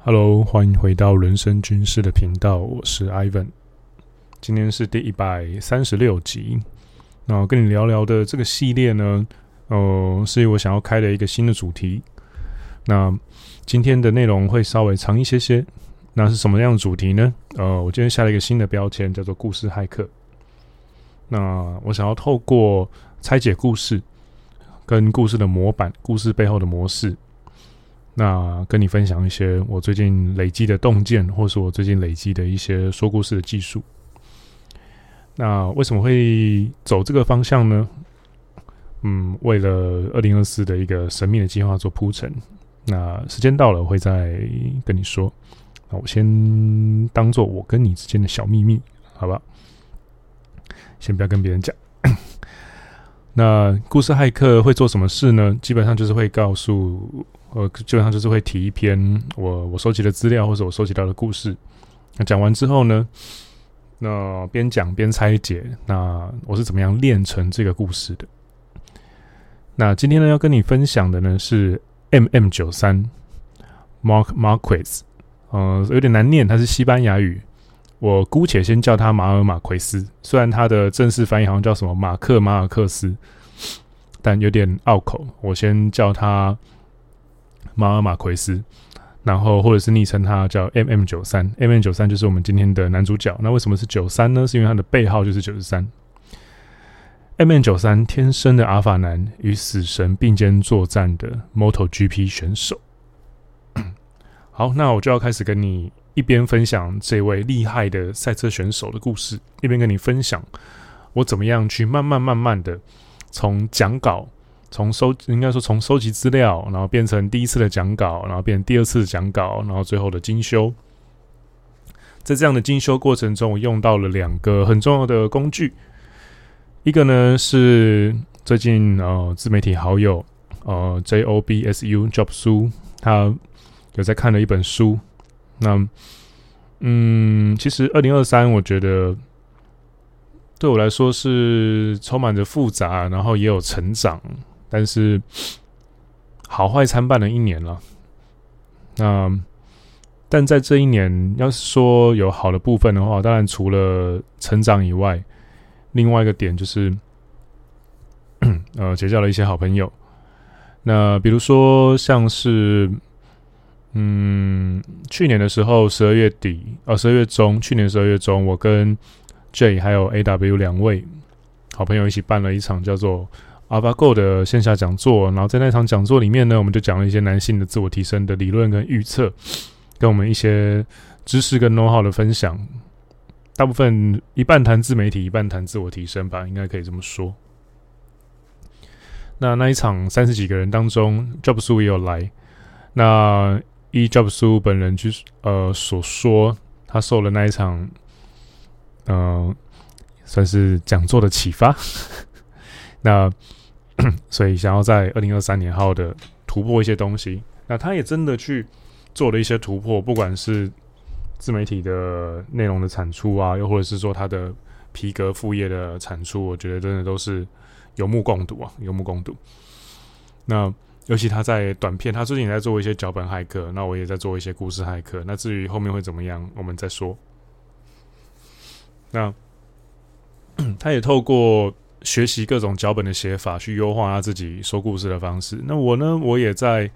Hello，欢迎回到人生军事的频道，我是 Ivan。今天是第一百三十六集。那跟你聊聊的这个系列呢，呃，是我想要开的一个新的主题。那今天的内容会稍微长一些些。那是什么样的主题呢？呃，我今天下了一个新的标签，叫做“故事骇客”。那我想要透过拆解故事，跟故事的模板、故事背后的模式。那跟你分享一些我最近累积的洞见，或是我最近累积的一些说故事的技术。那为什么会走这个方向呢？嗯，为了二零二四的一个神秘的计划做铺陈。那时间到了，我会再跟你说。那我先当做我跟你之间的小秘密，好吧？先不要跟别人讲。那故事骇客会做什么事呢？基本上就是会告诉。我基本上就是会提一篇我我收集的资料，或者我收集到的故事。那讲完之后呢，那边讲边拆解，那我是怎么样练成这个故事的？那今天呢，要跟你分享的呢是 MM 九三，Mark Marquez，呃，有点难念，它是西班牙语，我姑且先叫他马尔马奎斯。虽然他的正式翻译好像叫什么马克马尔克斯，但有点拗口，我先叫他。马尔马奎斯，然后或者是昵称他叫 MM 九三，MM 九三就是我们今天的男主角。那为什么是九三呢？是因为他的背号就是九十三。MM 九三天生的阿法男，与死神并肩作战的 MotoGP 选手。好，那我就要开始跟你一边分享这位厉害的赛车选手的故事，一边跟你分享我怎么样去慢慢慢慢的从讲稿。从收应该说从收集资料，然后变成第一次的讲稿，然后变成第二次的讲稿，然后最后的精修。在这样的精修过程中，我用到了两个很重要的工具。一个呢是最近呃自媒体好友呃 J O B S U Job Su 他有在看了一本书。那嗯，其实二零二三我觉得对我来说是充满着复杂，然后也有成长。但是好坏参半的一年了。那但在这一年，要是说有好的部分的话，当然除了成长以外，另外一个点就是，呃，结交了一些好朋友。那比如说像是，嗯，去年的时候，十二月底，呃，十二月中，去年十二月中，我跟 J 还有 AW 两位好朋友一起办了一场叫做。AlphaGo 的线下讲座，然后在那场讲座里面呢，我们就讲了一些男性的自我提升的理论跟预测，跟我们一些知识跟 know how 的分享。大部分一半谈自媒体，一半谈自我提升吧，应该可以这么说。那那一场三十几个人当中，Jobs 也有来。那依 Jobs 本人去呃所说，他受了那一场，嗯、算是讲座的启发。那 所以想要在二零二三年好好的突破一些东西，那他也真的去做了一些突破，不管是自媒体的内容的产出啊，又或者是说他的皮革副业的产出，我觉得真的都是有目共睹啊，有目共睹。那尤其他在短片，他最近也在做一些脚本骇客，那我也在做一些故事骇客。那至于后面会怎么样，我们再说。那 他也透过。学习各种脚本的写法，去优化他自己说故事的方式。那我呢，我也在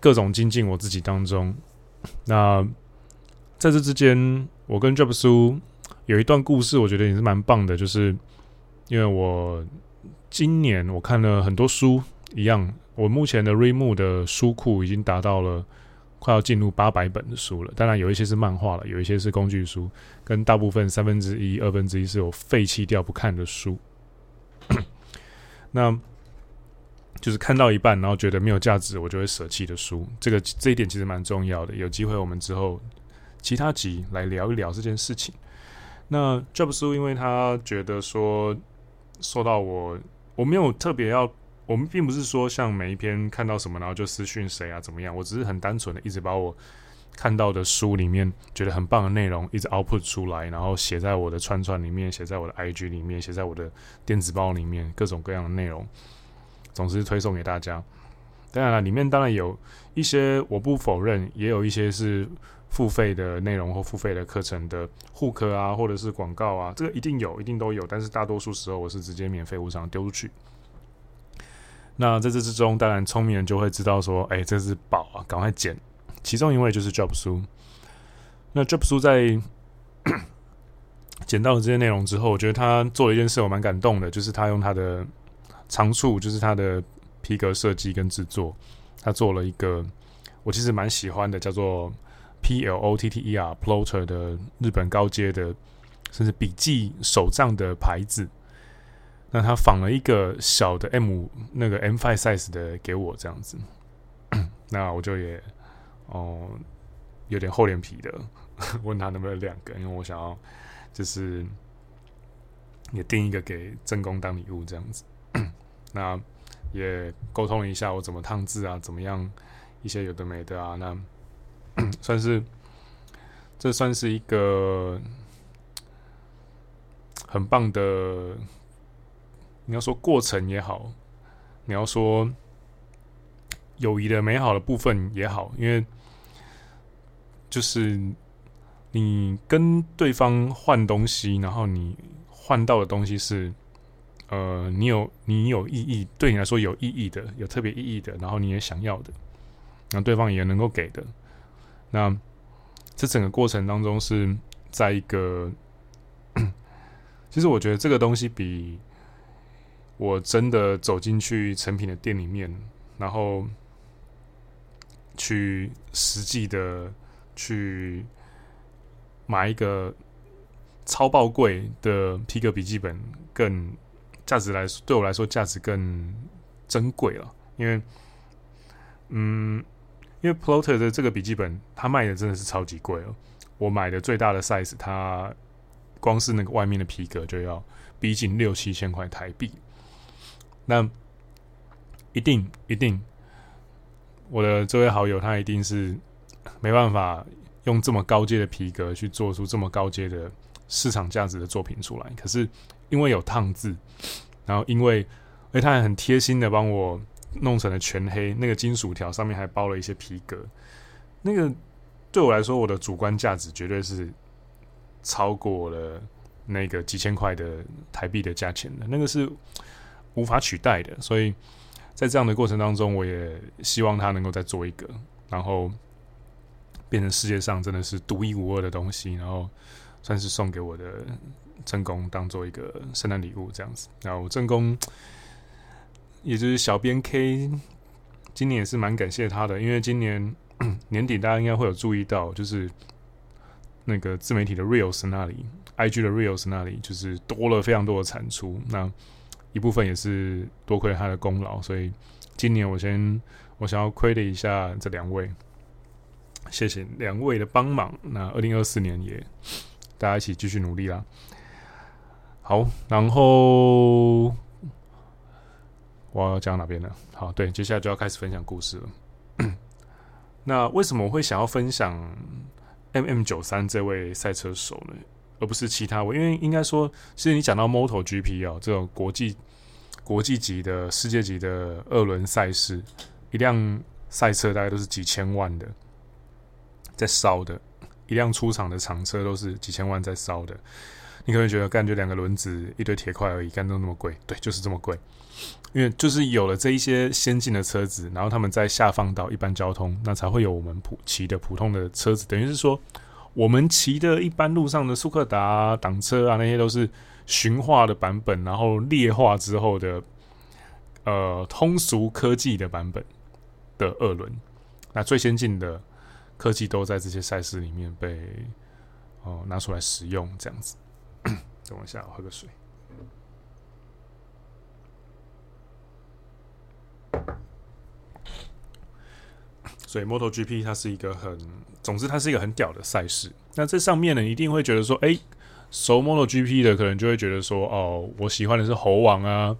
各种精进我自己当中。那在这之间，我跟 Job Su 有一段故事，我觉得也是蛮棒的。就是因为我今年我看了很多书，一样，我目前的 Readmoo 的书库已经达到了快要进入八百本的书了。当然，有一些是漫画了，有一些是工具书，跟大部分三分之一、二分之一是我废弃掉不看的书。那就是看到一半，然后觉得没有价值，我就会舍弃的书。这个这一点其实蛮重要的。有机会我们之后其他集来聊一聊这件事情。那 Job Su 因为他觉得说受到我，我没有特别要，我们并不是说像每一篇看到什么然后就私讯谁啊怎么样，我只是很单纯的一直把我。看到的书里面觉得很棒的内容，一直 output 出来，然后写在我的串串里面，写在我的 IG 里面，写在我的电子报里面，各种各样的内容，总之推送给大家。当然了，里面当然有一些我不否认，也有一些是付费的内容或付费的课程的护课啊，或者是广告啊，这个一定有，一定都有。但是大多数时候我是直接免费无偿丢出去。那在这之中，当然聪明人就会知道说，哎，这是宝啊，赶快捡。其中一位就是 Job Su。那 Job Su 在 捡到了这些内容之后，我觉得他做了一件事，我蛮感动的，就是他用他的长处，就是他的皮革设计跟制作，他做了一个我其实蛮喜欢的，叫做 P L O T T E R Plotter 的日本高阶的，甚至笔记手账的牌子。那他仿了一个小的 M 那个 M Five size 的给我这样子，那我就也哦有点厚脸皮的 问他能不能两个，因为我想要就是也订一个给正宫当礼物这样子。那也沟通一下我怎么烫字啊，怎么样一些有的没的啊，那 算是这算是一个很棒的。你要说过程也好，你要说友谊的美好的部分也好，因为就是你跟对方换东西，然后你换到的东西是，呃，你有你有意义，对你来说有意义的，有特别意义的，然后你也想要的，那对方也能够给的，那这整个过程当中是在一个，其实我觉得这个东西比。我真的走进去成品的店里面，然后去实际的去买一个超爆贵的皮革笔记本，更价值来说，对我来说价值更珍贵了。因为，嗯，因为 Plotter 的这个笔记本，它卖的真的是超级贵哦。我买的最大的 size，它光是那个外面的皮革就要逼近六七千块台币。那一定一定，我的这位好友他一定是没办法用这么高阶的皮革去做出这么高阶的市场价值的作品出来。可是因为有烫字，然后因为哎，他还很贴心的帮我弄成了全黑，那个金属条上面还包了一些皮革。那个对我来说，我的主观价值绝对是超过了那个几千块的台币的价钱的。那个是。无法取代的，所以在这样的过程当中，我也希望他能够再做一个，然后变成世界上真的是独一无二的东西，然后算是送给我的正宫当做一个圣诞礼物这样子。然后正宫，也就是小编 K，今年也是蛮感谢他的，因为今年 年底大家应该会有注意到，就是那个自媒体的 Reels 那里，IG 的 Reels 那里，就是多了非常多的产出。那一部分也是多亏他的功劳，所以今年我先我想要亏的一下这两位，谢谢两位的帮忙。那二零二四年也大家一起继续努力啦。好，然后我要讲哪边呢？好，对，接下来就要开始分享故事了。那为什么我会想要分享 MM 九三这位赛车手呢？而不是其他位，因为应该说，其实你讲到 MotoGP 哦，这种国际国际级的世界级的二轮赛事，一辆赛车大概都是几千万的在烧的，一辆出厂的厂车都是几千万在烧的。你可能觉得，干就两个轮子一堆铁块而已，干都那么贵？对，就是这么贵。因为就是有了这一些先进的车子，然后他们再下放到一般交通，那才会有我们普骑的普通的车子，等于是说。我们骑的一般路上的速克达挡车啊，那些都是驯化的版本，然后劣化之后的呃通俗科技的版本的二轮。那最先进的科技都在这些赛事里面被哦、拿出来使用，这样子。等我一下，我喝个水。所以 MotoGP 它是一个很，总之它是一个很屌的赛事。那这上面呢，一定会觉得说，哎，熟 MotoGP 的可能就会觉得说，哦，我喜欢的是猴王啊，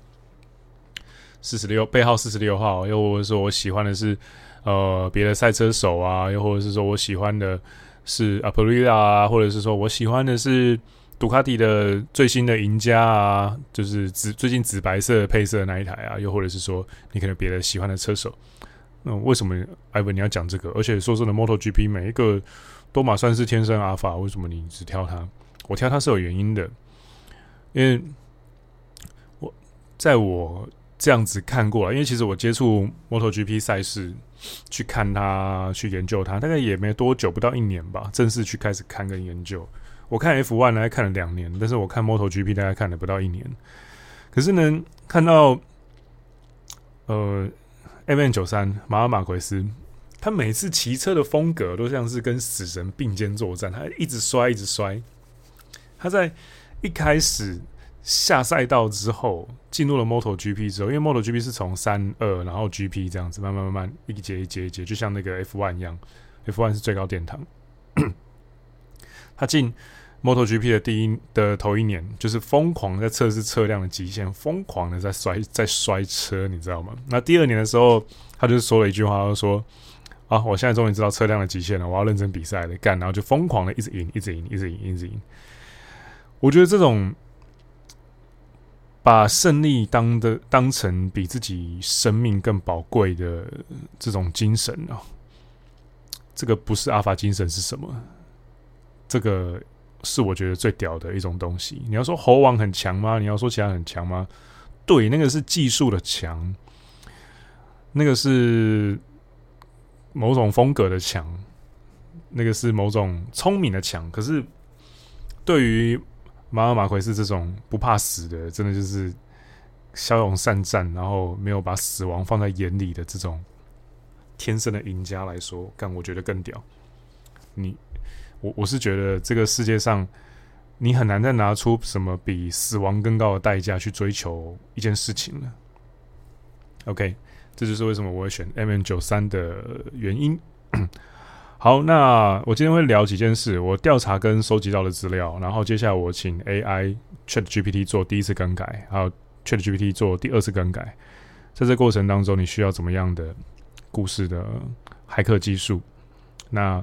四十六背号四十六号，又或者说我喜欢的是呃别的赛车手啊，又或者是说我喜欢的是 Aprilia 啊，或者是说我喜欢的是杜卡迪的最新的赢家啊，就是紫最近紫白色配色的那一台啊，又或者是说你可能别的喜欢的车手。那为什么艾文你要讲这个？而且说真的，MotoGP 每一个都马算是天生阿法，为什么你只挑它？我挑它是有原因的，因为我在我这样子看过了，因为其实我接触 MotoGP 赛事，去看他，去研究他，大概也没多久，不到一年吧，正式去开始看跟研究。我看 F1 呢，看了两年，但是我看 MotoGP 大概看了不到一年。可是呢，看到呃。M 九三马尔马奎斯，他每次骑车的风格都像是跟死神并肩作战，他一直摔，一直摔。他在一开始下赛道之后，进入了 MotoGP 之后，因为 MotoGP 是从三二，然后 GP 这样子慢慢慢慢一节一节一节，就像那个 F1 一样，F1 是最高殿堂。他进。MotoGP 的第一的头一年，就是疯狂在测试车辆的极限，疯狂的在摔在摔车，你知道吗？那第二年的时候，他就说了一句话，他说：“啊，我现在终于知道车辆的极限了，我要认真比赛了，干！”然后就疯狂的一直赢，一直赢，一直赢，一直赢。我觉得这种把胜利当的当成比自己生命更宝贵的这种精神啊，这个不是阿法精神是什么？这个。是我觉得最屌的一种东西。你要说猴王很强吗？你要说其他很强吗？对，那个是技术的强，那个是某种风格的强，那个是某种聪明的强。可是对于马尔马奎斯这种不怕死的，真的就是骁勇善战，然后没有把死亡放在眼里的这种天生的赢家来说，干我觉得更屌。你。我我是觉得这个世界上，你很难再拿出什么比死亡更高的代价去追求一件事情了。OK，这就是为什么我会选 MM93 的原因。好，那我今天会聊几件事，我调查跟收集到的资料，然后接下来我请 AI ChatGPT 做第一次更改，还有 ChatGPT 做第二次更改，在这过程当中，你需要怎么样的故事的骇客技术？那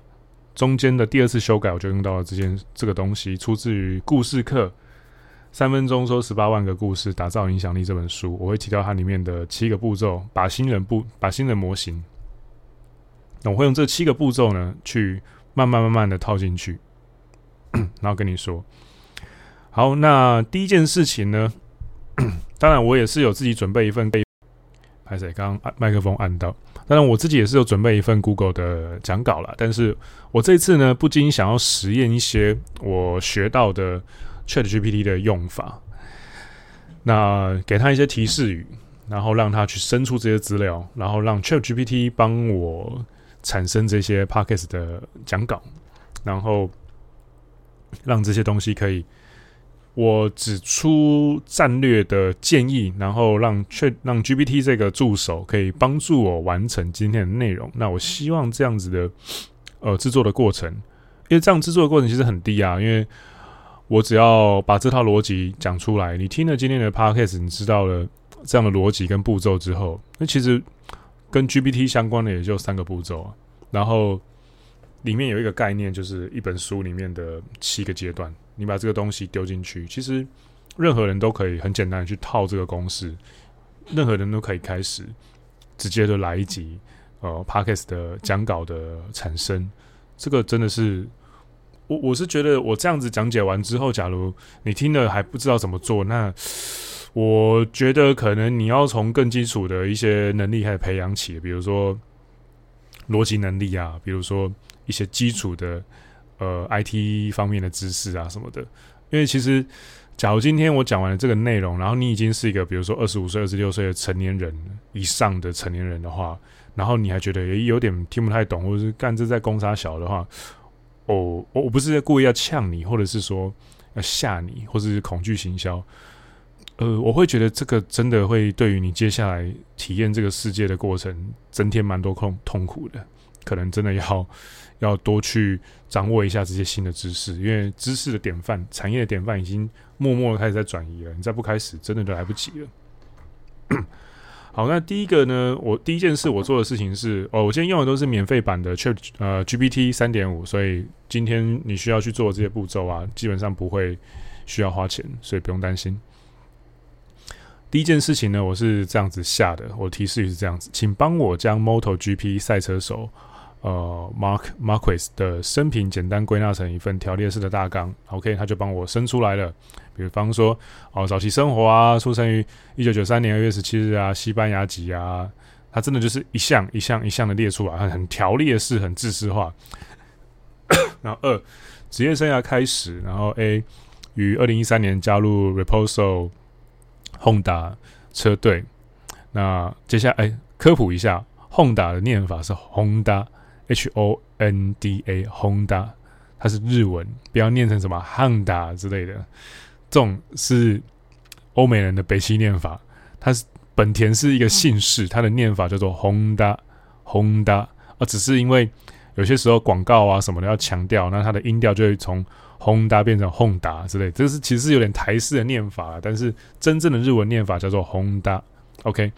中间的第二次修改，我就用到了这件这个东西，出自于故事课，三分钟说十八万个故事，打造影响力这本书，我会提到它里面的七个步骤，把新人步，把新人模型。那我会用这七个步骤呢，去慢慢慢慢的套进去，然后跟你说，好，那第一件事情呢，当然我也是有自己准备一份备，拍谁刚麦克风按到。当然，我自己也是有准备一份 Google 的讲稿了，但是我这次呢，不禁想要实验一些我学到的 ChatGPT 的用法，那给他一些提示语，然后让他去生出这些资料，然后让 ChatGPT 帮我产生这些 Podcast 的讲稿，然后让这些东西可以。我指出战略的建议，然后让确让 GPT 这个助手可以帮助我完成今天的内容。那我希望这样子的呃制作的过程，因为这样制作的过程其实很低啊，因为我只要把这套逻辑讲出来，你听了今天的 Podcast，你知道了这样的逻辑跟步骤之后，那其实跟 GPT 相关的也就三个步骤，然后里面有一个概念，就是一本书里面的七个阶段。你把这个东西丢进去，其实任何人都可以很简单的去套这个公式，任何人都可以开始直接的来一集呃 Podcast 的讲稿的产生。这个真的是我我是觉得我这样子讲解完之后，假如你听了还不知道怎么做，那我觉得可能你要从更基础的一些能力开始培养起，比如说逻辑能力啊，比如说一些基础的。呃，IT 方面的知识啊什么的，因为其实，假如今天我讲完了这个内容，然后你已经是一个比如说二十五岁、二十六岁的成年人以上的成年人的话，然后你还觉得也有点听不太懂，或者是干这在攻杀小的话，哦，我我不是故意要呛你，或者是说要吓你，或者是恐惧行销，呃，我会觉得这个真的会对于你接下来体验这个世界的过程增添蛮多痛痛苦的，可能真的要。要多去掌握一下这些新的知识，因为知识的典范、产业的典范已经默默的开始在转移了。你再不开始，真的就来不及了。好，那第一个呢，我第一件事我做的事情是，哦，我今天用的都是免费版的 Chat 呃 GPT 三点五，所以今天你需要去做这些步骤啊，基本上不会需要花钱，所以不用担心。第一件事情呢，我是这样子下的，我提示语是这样子，请帮我将 MotoGP 赛车手呃，Mark Marquez 的生平简单归纳成一份条列式的大纲。OK，他就帮我生出来了。比方说，哦，早期生活啊，出生于一九九三年二月十七日啊，西班牙籍啊，他真的就是一项一项一项的列出来，很很条列式，很制式化。然后二，职业生涯开始，然后 A 于二零一三年加入 Repsol。Honda 车队，那接下来、欸、科普一下，Honda 的念法是 Honda，H O N D A，Honda，它是日文，不要念成什么 Honda 之类的，这种是欧美人的北西念法。它是本田是一个姓氏，它的念法叫做 Honda，Honda，而只是因为有些时候广告啊什么的要强调，那它的音调就会从。轰达变成 Honda 之类，这是其实有点台式的念法，但是真正的日文念法叫做轰达。OK，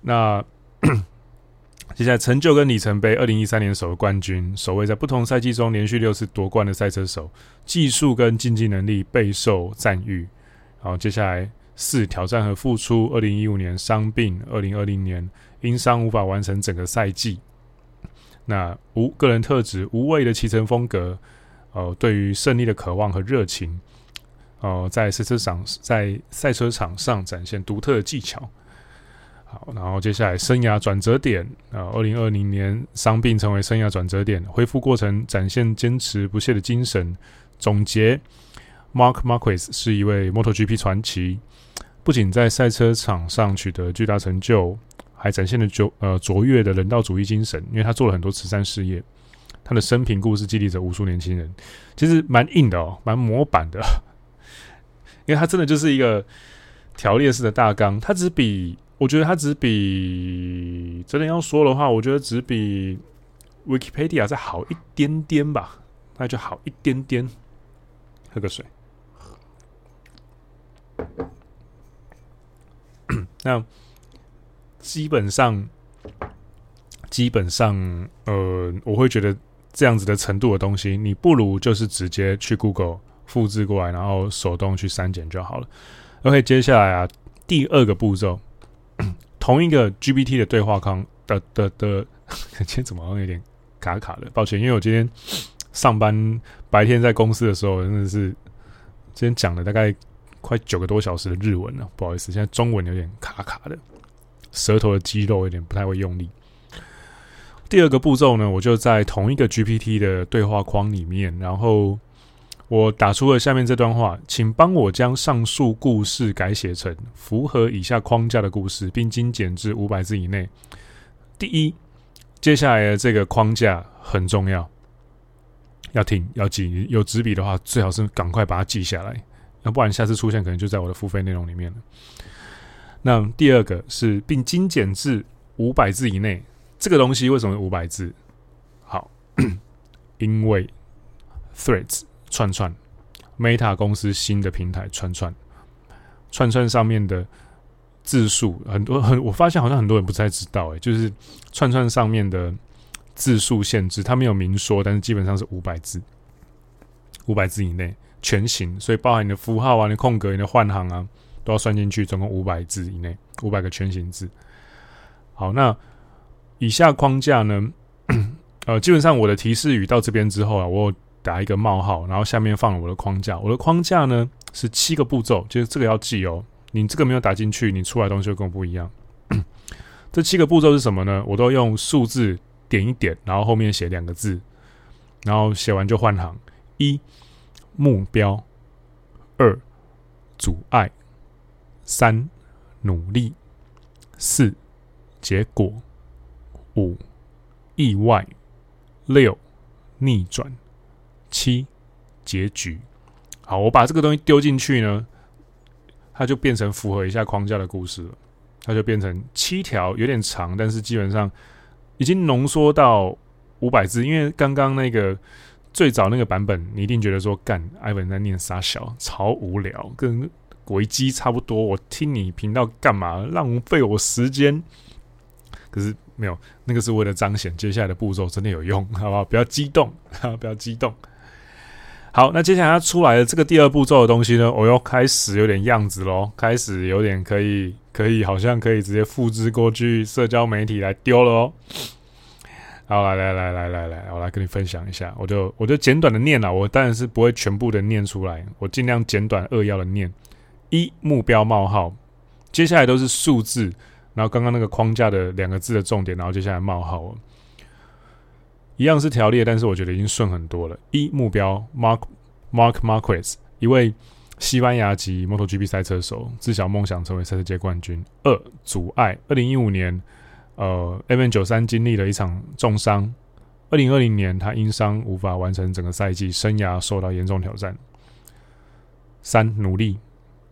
那 接下来成就跟里程碑：二零一三年首个冠军，首位在不同赛季中连续六次夺冠的赛车手，技术跟竞技能力备受赞誉。好，接下来四挑战和付出：二零一五年伤病，二零二零年因伤无法完成整个赛季。那五个人特质：无畏的骑乘风格。呃，对于胜利的渴望和热情，呃，在赛车场在赛车场上展现独特的技巧。好，然后接下来生涯转折点啊，二零二零年伤病成为生涯转折点，恢复过程展现坚持不懈的精神。总结，Mark Marquez 是一位 MotoGP 传奇，不仅在赛车场上取得巨大成就，还展现了卓呃卓越的人道主义精神，因为他做了很多慈善事业。他的生平故事激励着无数年轻人，其实蛮硬的哦，蛮模板的，因为他真的就是一个条列式的大纲。他只比，我觉得他只比，真的要说的话，我觉得只比 Wikipedia 再好一点点吧，那就好一点点。喝个水。那基本上，基本上，呃，我会觉得。这样子的程度的东西，你不如就是直接去 Google 复制过来，然后手动去删减就好了。OK，接下来啊，第二个步骤，同一个 GPT 的对话框的的的，今天怎么好像有点卡卡的？抱歉，因为我今天上班白天在公司的时候，真的是今天讲了大概快九个多小时的日文了，不好意思，现在中文有点卡卡的，舌头的肌肉有点不太会用力。第二个步骤呢，我就在同一个 GPT 的对话框里面，然后我打出了下面这段话，请帮我将上述故事改写成符合以下框架的故事，并精简至五百字以内。第一，接下来的这个框架很重要，要听要记，有纸笔的话最好是赶快把它记下来，要不然下次出现可能就在我的付费内容里面了。那第二个是，并精简至五百字以内。这个东西为什么五百字？好，因为 Threads 串串，Meta 公司新的平台串串，串串上面的字数很多很，我发现好像很多人不太知道，诶，就是串串上面的字数限制，它没有明说，但是基本上是五百字，五百字以内全行，所以包含你的符号啊、你的空格、你的换行啊，都要算进去，总共五百字以内，五百个全行字。好，那。以下框架呢，呃，基本上我的提示语到这边之后啊，我打一个冒号，然后下面放了我的框架。我的框架呢是七个步骤，就是这个要记哦。你这个没有打进去，你出来东西就跟我不一样。这七个步骤是什么呢？我都用数字点一点，然后后面写两个字，然后写完就换行。一、目标；二、阻碍；三、努力；四、结果。五、意外；六、逆转；七、结局。好，我把这个东西丢进去呢，它就变成符合以下框架的故事了。它就变成七条，有点长，但是基本上已经浓缩到五百字。因为刚刚那个最早那个版本，你一定觉得说，干，艾文在念傻小，超无聊，跟维基差不多。我听你频道干嘛？浪费我时间。可是。没有，那个是为了彰显接下来的步骤真的有用，好不好？不要激动，哈，不要激动。好，那接下来要出来的这个第二步骤的东西呢，我又开始有点样子喽，开始有点可以，可以，好像可以直接复制过去社交媒体来丢了哦。好，来来来来来来，我来跟你分享一下，我就我就简短的念了，我当然是不会全部的念出来，我尽量简短扼要的念。一目标冒号，接下来都是数字，然后刚刚那个框架的两个字的重点，然后接下来冒号。一样是条列，但是我觉得已经顺很多了。一目标，Mark Mark Marquez，一位西班牙籍 MotoGP 赛车手，自小梦想成为赛车界冠军。二阻碍，二零一五年，呃，M N 九三经历了一场重伤，二零二零年他因伤无法完成整个赛季，生涯受到严重挑战。三努力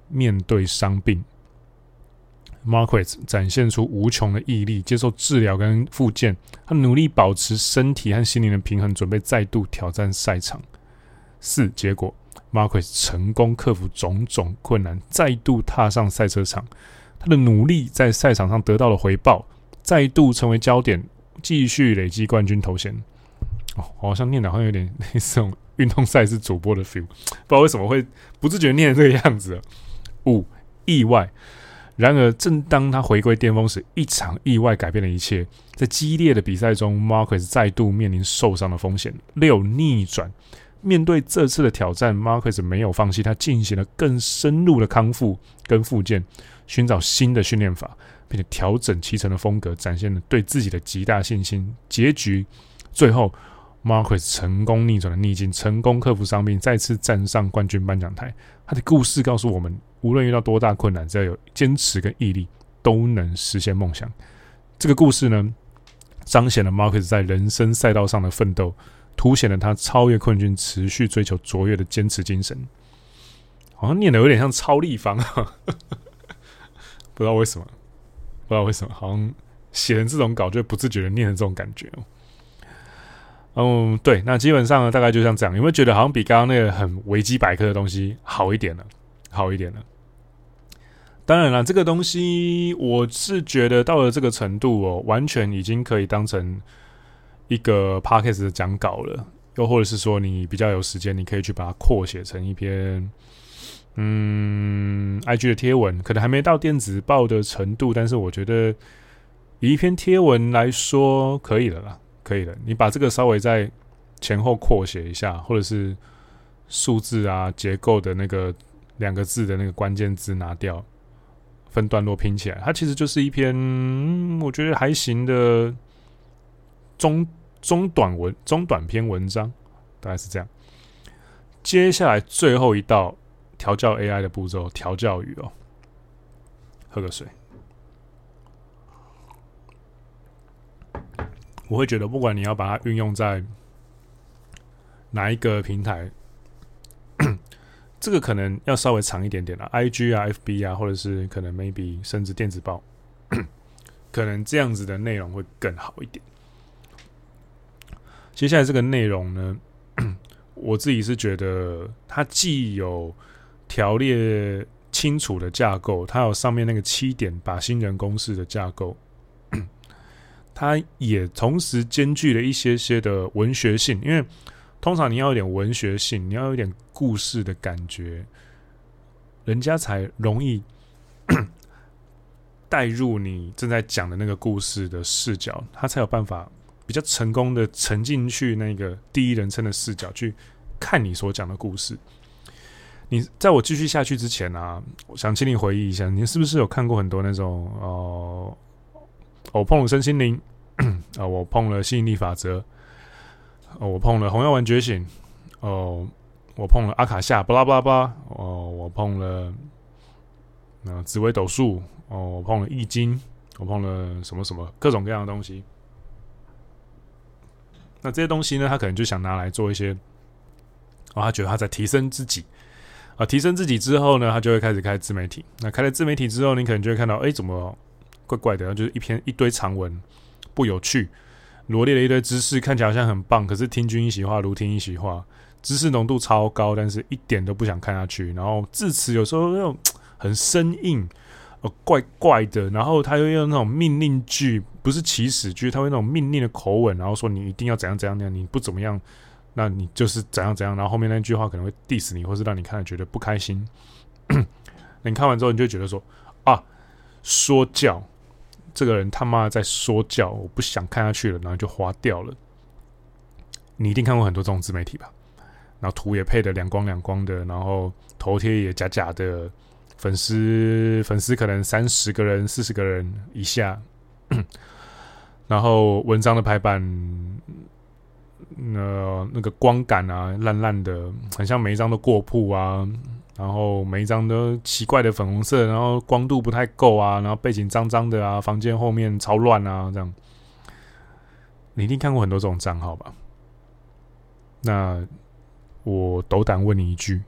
面对伤病。Marquez 展现出无穷的毅力，接受治疗跟复健，他努力保持身体和心灵的平衡，准备再度挑战赛场。四结果，Marquez 成功克服种种困难，再度踏上赛车场。他的努力在赛场上得到了回报，再度成为焦点，继续累积冠军头衔。哦，好像念的好像有点类似这种运动赛事主播的 feel，不知道为什么会不自觉念这个样子。五意外。然而，正当他回归巅峰时，一场意外改变了一切。在激烈的比赛中，Marcus 再度面临受伤的风险。六逆转，面对这次的挑战，Marcus 没有放弃，他进行了更深入的康复跟复健，寻找新的训练法，并且调整骑乘的风格，展现了对自己的极大信心。结局，最后，Marcus 成功逆转了逆境，成功克服伤病，再次站上冠军颁奖台。他的故事告诉我们。无论遇到多大困难，只要有坚持跟毅力，都能实现梦想。这个故事呢，彰显了 Marcus 在人生赛道上的奋斗，凸显了他超越困境、持续追求卓越的坚持精神。好像念的有点像超立方，不知道为什么，不知道为什么，好像写成这种稿就不自觉的念的这种感觉哦。嗯，对，那基本上呢，大概就像这样。有没有觉得好像比刚刚那个很维基百科的东西好一点呢？好一点了。当然了，这个东西我是觉得到了这个程度哦，完全已经可以当成一个 podcast 的讲稿了。又或者是说，你比较有时间，你可以去把它扩写成一篇嗯 IG 的贴文，可能还没到电子报的程度，但是我觉得以一篇贴文来说，可以了啦，可以了。你把这个稍微在前后扩写一下，或者是数字啊结构的那个。两个字的那个关键字拿掉，分段落拼起来，它其实就是一篇我觉得还行的中中短文中短篇文章，大概是这样。接下来最后一道调教 AI 的步骤，调教语哦，喝个水。我会觉得，不管你要把它运用在哪一个平台。这个可能要稍微长一点点了，IG 啊、FB 啊，或者是可能 maybe 甚至电子报，可能这样子的内容会更好一点。接下来这个内容呢，我自己是觉得它既有条列清楚的架构，它有上面那个七点把新人公式的架构，它也同时兼具了一些些的文学性，因为。通常你要有点文学性，你要有点故事的感觉，人家才容易 带入你正在讲的那个故事的视角，他才有办法比较成功的沉进去那个第一人称的视角去看你所讲的故事。你在我继续下去之前啊，我想请你回忆一下，你是不是有看过很多那种哦，我碰了身心灵啊，我碰了吸引力法则。哦，我碰了红药丸觉醒。哦，我碰了阿卡夏，巴拉巴拉巴。哦，我碰了那紫微斗数。哦，我碰了易经。我碰了什么什么各种各样的东西。那这些东西呢，他可能就想拿来做一些。哦，他觉得他在提升自己。啊，提升自己之后呢，他就会开始开自媒体。那开了自媒体之后，你可能就会看到，哎，怎么怪怪的？就是一篇一堆长文，不有趣。罗列了一堆知识，看起来好像很棒，可是听君一席话，如听一席话，知识浓度超高，但是一点都不想看下去。然后字词有时候那种很生硬，呃，怪怪的。然后他又用那种命令句，不是祈使句，他会那种命令的口吻，然后说你一定要怎样怎样怎样，你不怎么样，那你就是怎样怎样，然后后面那句话可能会 diss 你，或是让你看了觉得不开心。你看完之后，你就觉得说啊，说教，这个人他妈在说教，我不想看下去了，然后就划掉了。你一定看过很多这种自媒体吧？然后图也配的亮光亮光的，然后头贴也假假的，粉丝粉丝可能三十个人、四十个人以下，然后文章的排版。那、呃、那个光感啊，烂烂的，很像每一张都过曝啊，然后每一张都奇怪的粉红色，然后光度不太够啊，然后背景脏脏的啊，房间后面超乱啊，这样，你一定看过很多这种账号吧？那我斗胆问你一句：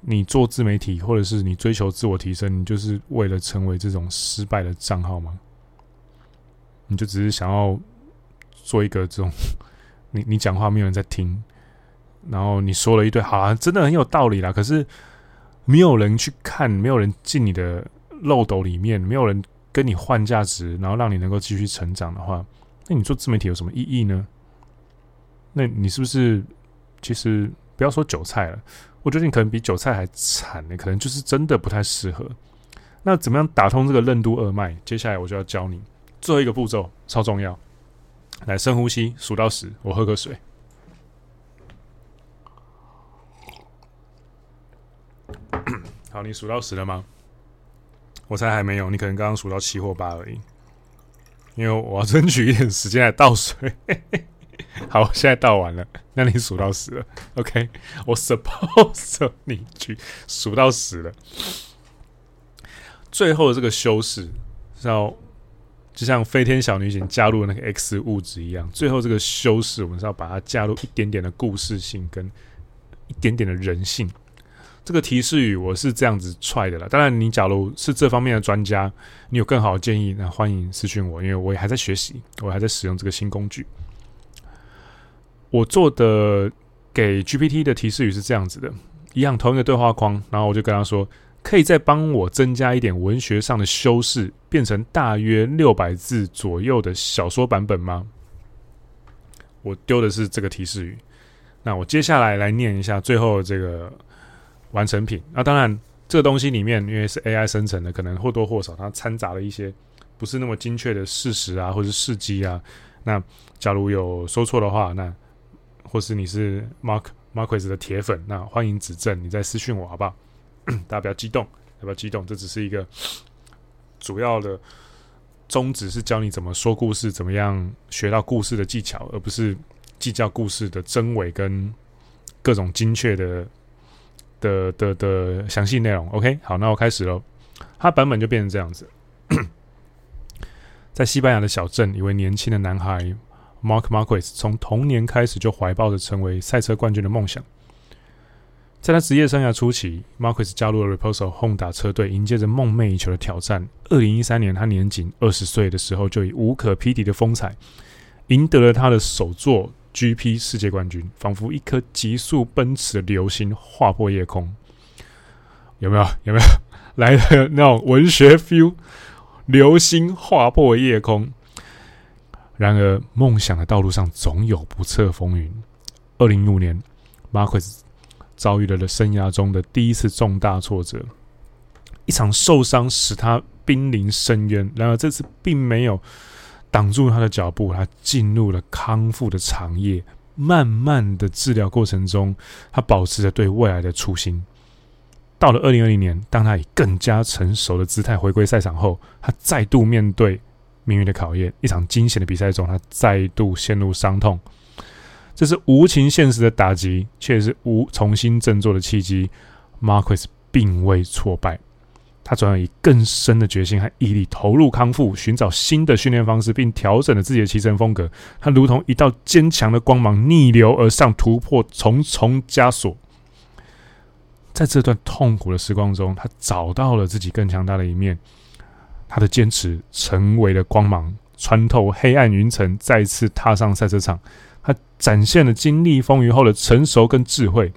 你做自媒体，或者是你追求自我提升，你就是为了成为这种失败的账号吗？你就只是想要做一个这种？你你讲话没有人在听，然后你说了一堆，好啊，真的很有道理啦。可是没有人去看，没有人进你的漏斗里面，没有人跟你换价值，然后让你能够继续成长的话，那你做自媒体有什么意义呢？那你是不是其实不要说韭菜了？我觉得你可能比韭菜还惨呢，可能就是真的不太适合。那怎么样打通这个任督二脉？接下来我就要教你最后一个步骤，超重要。来，深呼吸，数到十，我喝个水。好，你数到十了吗？我猜还没有，你可能刚刚数到七或八而已。因为我要争取一点时间来倒水。好，现在倒完了，那你数到十了。OK，我 suppose 你去数到十了。最后的这个修饰是要。就像飞天小女警加入那个 X 物质一样，最后这个修饰，我们是要把它加入一点点的故事性跟一点点的人性。这个提示语我是这样子踹的啦。当然，你假如是这方面的专家，你有更好的建议，那欢迎私讯我，因为我也还在学习，我还在使用这个新工具。我做的给 GPT 的提示语是这样子的，一样同一个对话框，然后我就跟他说。可以再帮我增加一点文学上的修饰，变成大约六百字左右的小说版本吗？我丢的是这个提示语。那我接下来来念一下最后这个完成品。那当然，这个东西里面因为是 AI 生成的，可能或多或少它掺杂了一些不是那么精确的事实啊，或者是事迹啊。那假如有说错的话，那或是你是 Mark Marquez 的铁粉，那欢迎指正，你再私讯我好不好？大家不要激动，不要激动，这只是一个主要的宗旨，是教你怎么说故事，怎么样学到故事的技巧，而不是计较故事的真伪跟各种精确的的的的详细内容。OK，好，那我开始喽。它版本就变成这样子：在西班牙的小镇，一位年轻的男孩 Mark Marquez 从童年开始就怀抱着成为赛车冠军的梦想。在他职业生涯初期，Marquez 加入了 Repsol Honda 车队，迎接着梦寐以求的挑战。二零一三年，他年仅二十岁的时候，就以无可匹敌的风采，赢得了他的首座 GP 世界冠军，仿佛一颗急速奔驰的流星划破夜空。有没有？有没有 来的那种文学 feel？流星划破夜空。然而，梦想的道路上总有不测风云。二零一五年，Marquez 遭遇了了生涯中的第一次重大挫折，一场受伤使他濒临深渊。然而这次并没有挡住他的脚步，他进入了康复的长夜。慢慢的治疗过程中，他保持着对未来的初心。到了二零二零年，当他以更加成熟的姿态回归赛场后，他再度面对命运的考验。一场惊险的比赛中，他再度陷入伤痛。这是无情现实的打击，却是无重新振作的契机。Marquez 并未挫败，他转而以更深的决心和毅力投入康复，寻找新的训练方式，并调整了自己的骑乘风格。他如同一道坚强的光芒，逆流而上，突破重重枷锁。在这段痛苦的时光中，他找到了自己更强大的一面。他的坚持成为了光芒，穿透黑暗云层，再次踏上赛车场。他展现了经历风雨后的成熟跟智慧。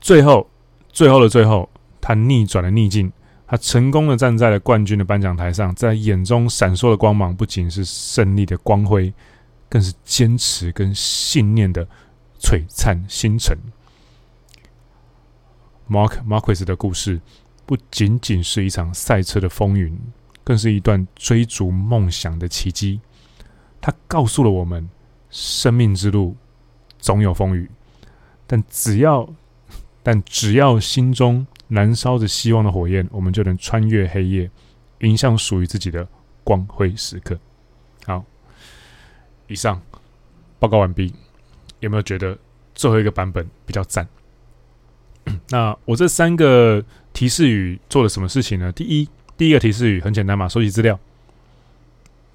最后，最后的最后，他逆转了逆境，他成功的站在了冠军的颁奖台上，在眼中闪烁的光芒不仅是胜利的光辉，更是坚持跟信念的璀璨星辰。Mark Marquez 的故事不仅仅是一场赛车的风云，更是一段追逐梦想的奇迹。他告诉了我们，生命之路总有风雨，但只要 但只要心中燃烧着希望的火焰，我们就能穿越黑夜，迎向属于自己的光辉时刻。好，以上报告完毕。有没有觉得最后一个版本比较赞？那我这三个提示语做了什么事情呢？第一，第一个提示语很简单嘛，收集资料、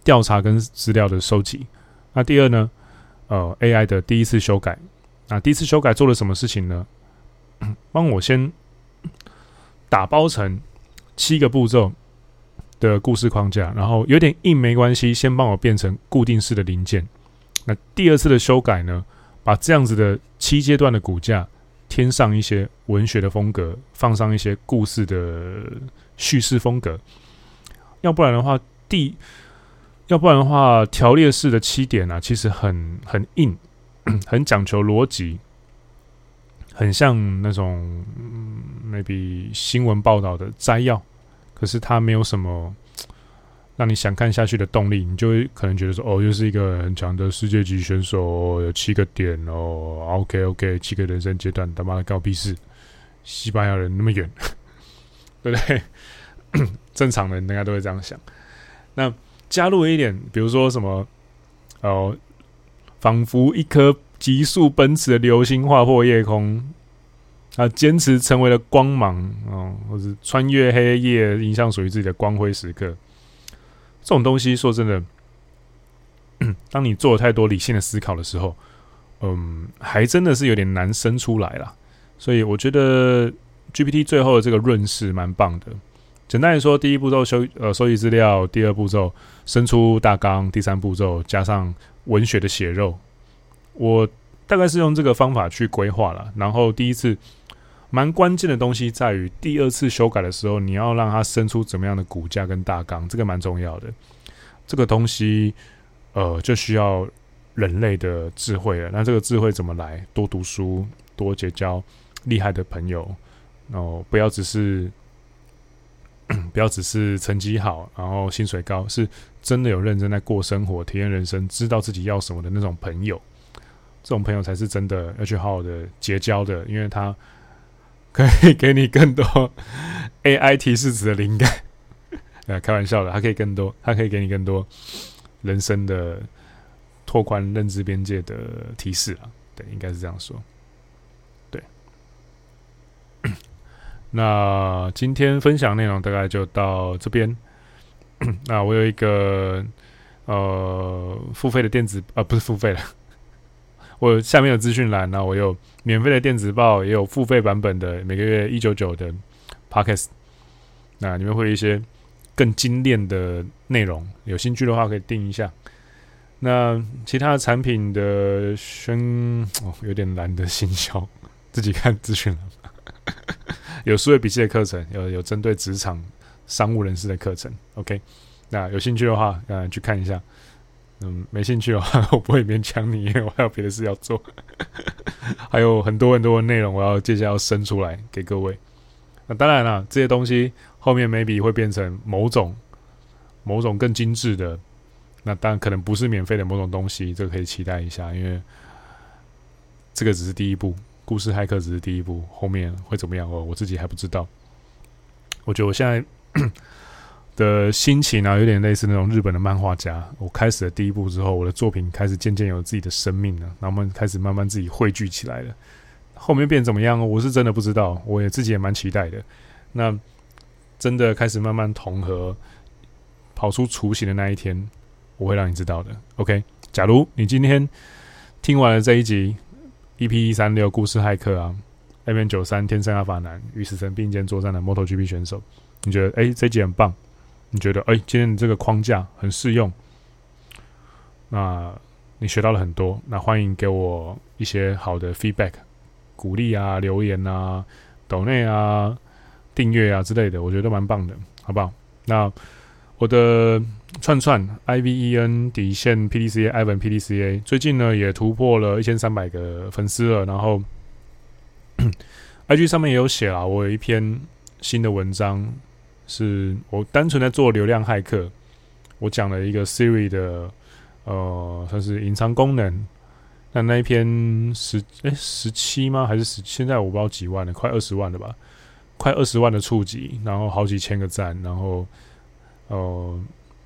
调查跟资料的收集。那第二呢？呃，AI 的第一次修改。那第一次修改做了什么事情呢？帮我先打包成七个步骤的故事框架，然后有点硬没关系，先帮我变成固定式的零件。那第二次的修改呢？把这样子的七阶段的骨架添上一些文学的风格，放上一些故事的叙事风格。要不然的话，第要不然的话，条列式的七点啊，其实很很硬，很讲求逻辑，很像那种 maybe 新闻报道的摘要，可是它没有什么。让你想看下去的动力，你就会可能觉得说，哦，又是一个很强的世界级选手，有七个点哦，OK OK，七个人生阶段，他妈的搞屁事！西班牙人那么远，对不对？正常人应该都会这样想。那加入一点，比如说什么，哦，仿佛一颗急速奔驰的流星划破夜空，啊，坚持成为了光芒哦，或是穿越黑夜，迎向属于自己的光辉时刻。这种东西说真的，当你做了太多理性的思考的时候，嗯，还真的是有点难生出来啦。所以我觉得 GPT 最后的这个润饰蛮棒的。简单来说，第一步骤收呃收集资料，第二步骤生出大纲，第三步骤加上文学的血肉。我大概是用这个方法去规划了。然后第一次。蛮关键的东西在于第二次修改的时候，你要让它生出怎么样的骨架跟大纲，这个蛮重要的。这个东西，呃，就需要人类的智慧了。那这个智慧怎么来？多读书，多结交厉害的朋友，然后不要只是 不要只是成绩好，然后薪水高，是真的有认真在过生活、体验人生、知道自己要什么的那种朋友。这种朋友才是真的要去好好的结交的，因为他。可以给你更多 AI 提示词的灵感，呃，开玩笑的，它可以更多，它可以给你更多人生的拓宽认知边界的提示啊，对，应该是这样说。对，那今天分享内容大概就到这边。那我有一个呃付费的电子啊，不是付费的。我下面有资讯栏，呢我有免费的电子报，也有付费版本的，每个月一九九的 Podcast。那里面会有一些更精炼的内容，有兴趣的话可以订一下。那其他的产品的宣哦，有点懒得行销，自己看资讯栏。有数位笔记的课程，有有针对职场商务人士的课程。OK，那有兴趣的话，呃，去看一下。嗯，没兴趣的话，我不会勉强你，因为我还有别的事要做，还有很多很多的内容，我要接下来要生出来给各位。那当然了，这些东西后面 maybe 会变成某种某种更精致的，那当然可能不是免费的某种东西，这个可以期待一下，因为这个只是第一步，故事骇客只是第一步，后面会怎么样，哦我自己还不知道。我觉得我现在。的心情啊，有点类似那种日本的漫画家。我开始了第一步之后，我的作品开始渐渐有自己的生命了，然后我们开始慢慢自己汇聚起来了。后面变怎么样，我是真的不知道，我也自己也蛮期待的。那真的开始慢慢统合，跑出雏形的那一天，我会让你知道的。OK，假如你今天听完了这一集 EP 一三六故事骇客啊，M 九三天生阿法男与死神并肩作战的 MotoGP 选手，你觉得哎、这集很棒？你觉得哎、今天这个框架很适用，那你学到了很多，那欢迎给我一些好的 feedback、鼓励啊、留言啊、抖内啊、订阅啊之类的，我觉得蛮棒的，好不好？那我的串串 I V E N 底线 P D C A，Ivan P D C A，最近呢也突破了一千三百个粉丝了。然后 I G 上面也有写了，我有一篇新的文章，是我单纯在做流量骇客。我讲了一个 Siri 的呃，算是隐藏功能。那那一篇十哎十七吗？还是十？现在我不知道几万了，快二十万了吧？快二十万的触及，然后好几千个赞，然后。呃，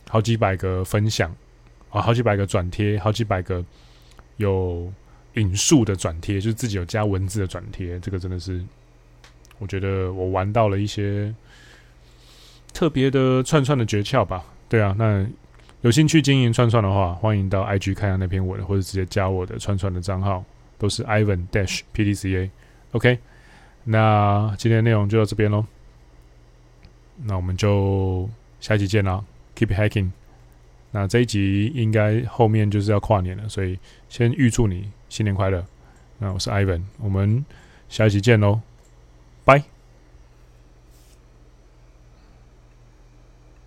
好几百个分享啊，好几百个转贴，好几百个有引述的转贴，就是自己有加文字的转贴。这个真的是，我觉得我玩到了一些特别的串串的诀窍吧。对啊，那有兴趣经营串串的话，欢迎到 IG 看下那篇文，或者直接加我的串串的账号，都是 Ivan Dash PDCA。OK，那今天的内容就到这边喽。那我们就。下一集见啦，Keep hacking。那这一集应该后面就是要跨年了，所以先预祝你新年快乐。那我是 Ivan，我们下一集见喽，拜。